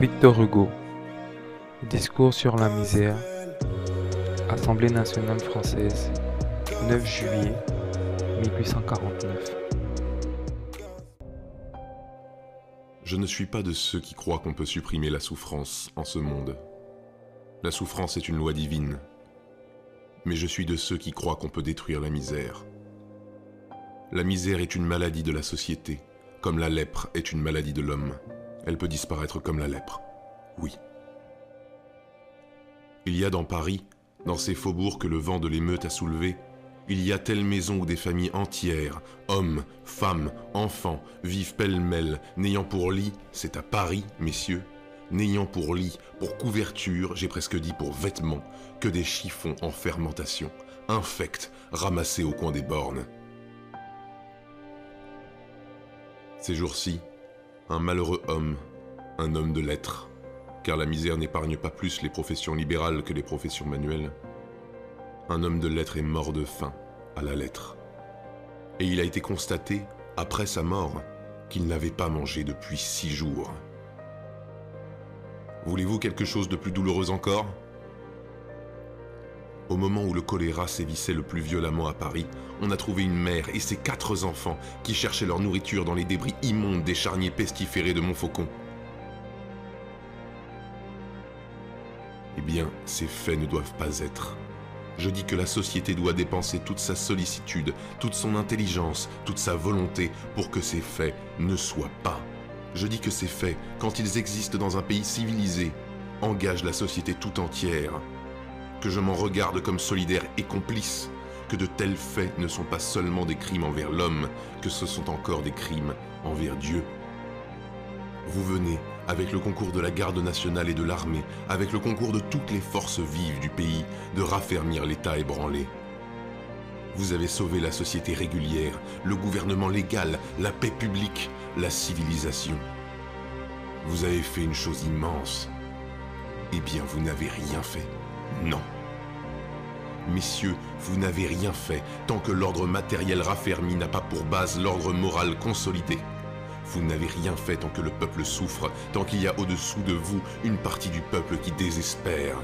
Victor Hugo. Discours sur la misère. Assemblée nationale française. 9 juillet 1849 Je ne suis pas de ceux qui croient qu'on peut supprimer la souffrance en ce monde. La souffrance est une loi divine. Mais je suis de ceux qui croient qu'on peut détruire la misère. La misère est une maladie de la société, comme la lèpre est une maladie de l'homme. Elle peut disparaître comme la lèpre. Oui. Il y a dans Paris, dans ces faubourgs que le vent de l'émeute a soulevés, il y a telle maison où des familles entières, hommes, femmes, enfants, vivent pêle-mêle, n'ayant pour lit, c'est à Paris, messieurs, n'ayant pour lit, pour couverture, j'ai presque dit pour vêtements, que des chiffons en fermentation, infects, ramassés au coin des bornes. Ces jours-ci, un malheureux homme, un homme de lettres, car la misère n'épargne pas plus les professions libérales que les professions manuelles, un homme de lettres est mort de faim à la lettre. Et il a été constaté, après sa mort, qu'il n'avait pas mangé depuis six jours. Voulez-vous quelque chose de plus douloureux encore? Au moment où le choléra sévissait le plus violemment à Paris, on a trouvé une mère et ses quatre enfants qui cherchaient leur nourriture dans les débris immondes des charniers pestiférés de Montfaucon. Eh bien, ces faits ne doivent pas être. Je dis que la société doit dépenser toute sa sollicitude, toute son intelligence, toute sa volonté pour que ces faits ne soient pas. Je dis que ces faits, quand ils existent dans un pays civilisé, engagent la société tout entière. Que je m'en regarde comme solidaire et complice. Que de tels faits ne sont pas seulement des crimes envers l'homme, que ce sont encore des crimes envers Dieu. Vous venez, avec le concours de la garde nationale et de l'armée, avec le concours de toutes les forces vives du pays, de raffermir l'État ébranlé. Vous avez sauvé la société régulière, le gouvernement légal, la paix publique, la civilisation. Vous avez fait une chose immense. Eh bien, vous n'avez rien fait. Non. Messieurs, vous n'avez rien fait tant que l'ordre matériel raffermi n'a pas pour base l'ordre moral consolidé. Vous n'avez rien fait tant que le peuple souffre, tant qu'il y a au-dessous de vous une partie du peuple qui désespère,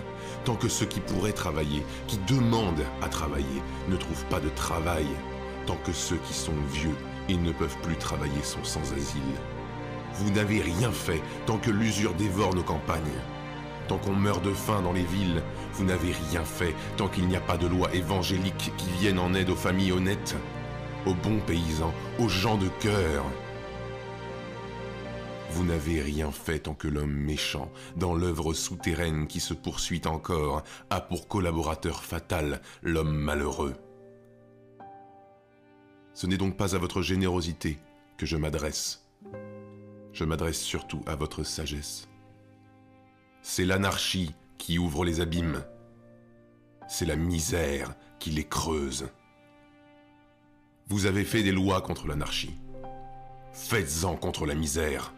tant que ceux qui pourraient travailler, qui demandent à travailler, ne trouvent pas de travail, tant que ceux qui sont vieux et ne peuvent plus travailler sont sans asile. Vous n'avez rien fait tant que l'usure dévore nos campagnes. Tant qu'on meurt de faim dans les villes, vous n'avez rien fait tant qu'il n'y a pas de loi évangélique qui vienne en aide aux familles honnêtes, aux bons paysans, aux gens de cœur. Vous n'avez rien fait tant que l'homme méchant, dans l'œuvre souterraine qui se poursuit encore, a pour collaborateur fatal l'homme malheureux. Ce n'est donc pas à votre générosité que je m'adresse. Je m'adresse surtout à votre sagesse. C'est l'anarchie qui ouvre les abîmes. C'est la misère qui les creuse. Vous avez fait des lois contre l'anarchie. Faites-en contre la misère.